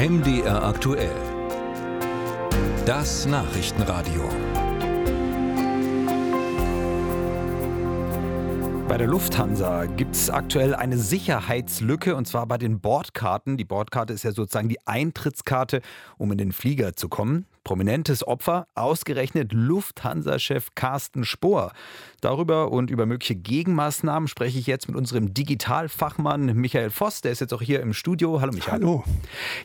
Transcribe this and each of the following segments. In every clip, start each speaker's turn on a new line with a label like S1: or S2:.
S1: MDR aktuell. Das Nachrichtenradio.
S2: Bei der Lufthansa gibt es aktuell eine Sicherheitslücke und zwar bei den Bordkarten. Die Bordkarte ist ja sozusagen die Eintrittskarte, um in den Flieger zu kommen. Prominentes Opfer, ausgerechnet Lufthansa-Chef Carsten Spohr. Darüber und über mögliche Gegenmaßnahmen spreche ich jetzt mit unserem Digitalfachmann Michael Voss. Der ist jetzt auch hier im Studio. Hallo Michael.
S3: Hallo.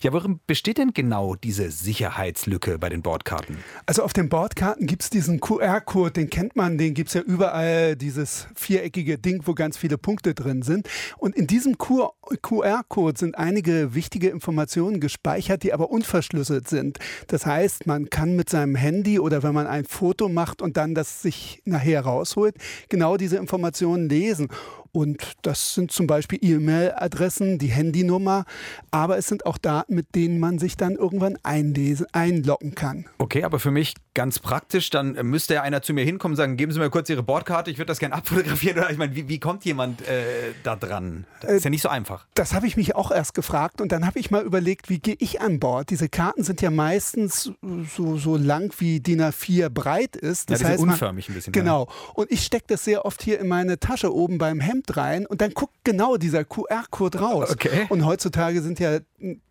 S2: Ja, worin besteht denn genau diese Sicherheitslücke bei den Bordkarten?
S3: Also auf den Bordkarten gibt es diesen QR-Code, den kennt man, den gibt es ja überall, dieses viereckige Ding, wo ganz viele Punkte drin sind. Und in diesem QR-Code sind einige wichtige Informationen gespeichert, die aber unverschlüsselt sind. Das heißt, man kann mit seinem Handy oder wenn man ein Foto macht und dann das sich nachher rausholt, holt, genau diese Informationen lesen. Und das sind zum Beispiel E-Mail-Adressen, die Handynummer, aber es sind auch Daten, mit denen man sich dann irgendwann einlesen, einloggen kann.
S2: Okay, aber für mich ganz praktisch, dann müsste ja einer zu mir hinkommen und sagen, geben Sie mir kurz Ihre Bordkarte, ich würde das gerne abfotografieren. Oder ich meine, wie, wie kommt jemand äh, da dran? Das ist ja nicht so einfach.
S3: Das habe ich mich auch erst gefragt und dann habe ich mal überlegt, wie gehe ich an Bord? Diese Karten sind ja meistens so, so lang wie DIN A4 breit ist.
S2: Das ja, heißt, unförmig
S3: man,
S2: ein bisschen.
S3: Genau. Und ich stecke das sehr oft hier in meine Tasche oben beim Hemd rein und dann guckt genau dieser QR-Code raus.
S2: Okay.
S3: Und heutzutage sind ja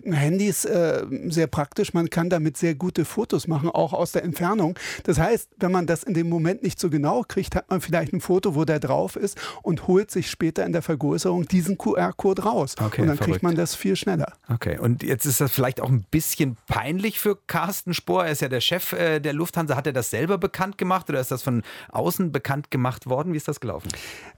S3: Handys äh, sehr praktisch. Man kann damit sehr gute Fotos machen, auch aus der Entfernung. Das heißt, wenn man das in dem Moment nicht so genau kriegt, hat man vielleicht ein Foto, wo der drauf ist und holt sich später in der Vergrößerung diesen QR-Code raus.
S2: Okay,
S3: und dann
S2: verrückt.
S3: kriegt man das viel schneller.
S2: Okay, und jetzt ist das vielleicht auch ein bisschen peinlich für Carsten Spohr. Er ist ja der Chef äh, der Lufthansa. Hat er das selber bekannt gemacht oder ist das von außen bekannt gemacht worden? Wie ist das gelaufen?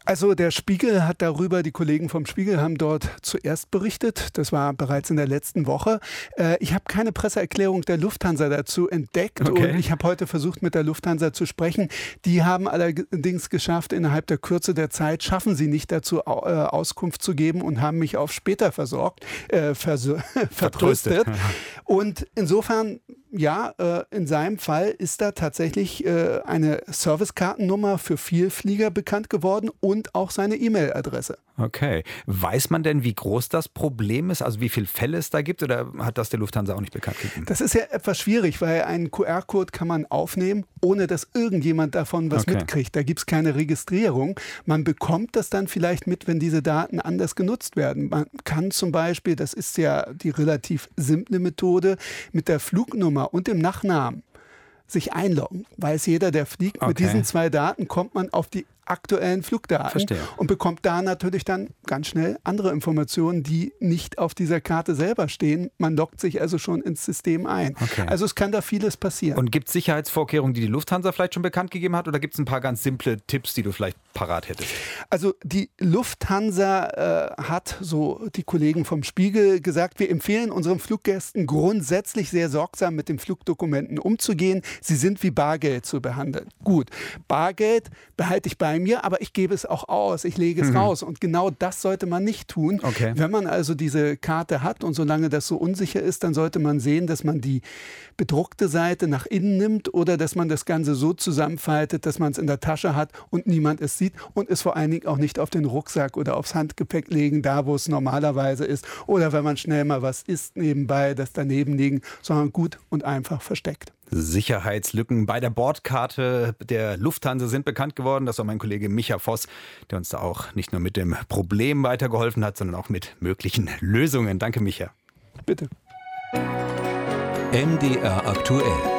S3: Also der Spiegel hat darüber, die Kollegen vom Spiegel haben dort zuerst berichtet. Das war bereits in der letzten Woche. Äh, ich habe keine Presseerklärung der Lufthansa dazu entdeckt
S2: Okay.
S3: und ich habe heute versucht, mit der Lufthansa zu sprechen. Die haben allerdings geschafft, innerhalb der Kürze der Zeit schaffen sie nicht dazu, äh, Auskunft zu geben und haben mich auf später versorgt, äh, vers vertröstet. Und insofern ja, äh, in seinem Fall ist da tatsächlich äh, eine Servicekartennummer für Vielflieger bekannt geworden und auch seine E-Mail-Adresse.
S2: Okay. Weiß man denn, wie groß das Problem ist? Also wie viele Fälle es da gibt? Oder hat das der Lufthansa auch nicht bekannt gegeben?
S3: Das ist ja etwas schwierig, weil einen QR-Code kann man aufnehmen, ohne dass irgendjemand davon was
S2: Okay.
S3: mitkriegt. Da gibt es keine Registrierung. Man bekommt das dann vielleicht mit, wenn diese Daten anders genutzt werden. Man kann zum Beispiel, das ist ja die relativ simple Methode, mit der Flugnummer und dem Nachnamen sich einloggen. Weiß jeder, der fliegt. Mit
S2: Okay.
S3: diesen zwei Daten kommt man auf die aktuellen Flugdaten
S2: Verstehe.
S3: und bekommt da natürlich dann ganz schnell andere Informationen, die nicht auf dieser Karte selber stehen. Man loggt sich also schon ins System ein.
S2: Okay.
S3: Also es kann da vieles passieren.
S2: Und gibt es Sicherheitsvorkehrungen, die die Lufthansa vielleicht schon bekannt gegeben hat? Oder gibt es ein paar ganz simple Tipps, die du vielleicht parat hättest?
S3: Also die Lufthansa äh, hat, so die Kollegen vom Spiegel gesagt, wir empfehlen unseren Fluggästen grundsätzlich sehr sorgsam mit den Flugdokumenten umzugehen. Sie sind wie Bargeld zu behandeln. Gut, Bargeld behalte ich bei mir, aber ich gebe es auch aus, ich lege es raus. Und genau das sollte man nicht tun.
S2: Okay.
S3: Wenn man also diese Karte hat und solange das so unsicher ist, dann sollte man sehen, dass man die bedruckte Seite nach innen nimmt oder dass man das Ganze so zusammenfaltet, dass man es in der Tasche hat und niemand es sieht und es vor allen Dingen auch nicht auf den Rucksack oder aufs Handgepäck legen, da wo es normalerweise ist. Oder wenn man schnell mal was isst nebenbei, das daneben liegen, sondern gut und einfach versteckt.
S2: Sicherheitslücken bei der Bordkarte der Lufthansa sind bekannt geworden. Das war mein Kollege Micha Voss, der uns da auch nicht nur mit dem Problem weitergeholfen hat, sondern auch mit möglichen Lösungen. Danke, Micha.
S3: Bitte.
S1: MDR aktuell.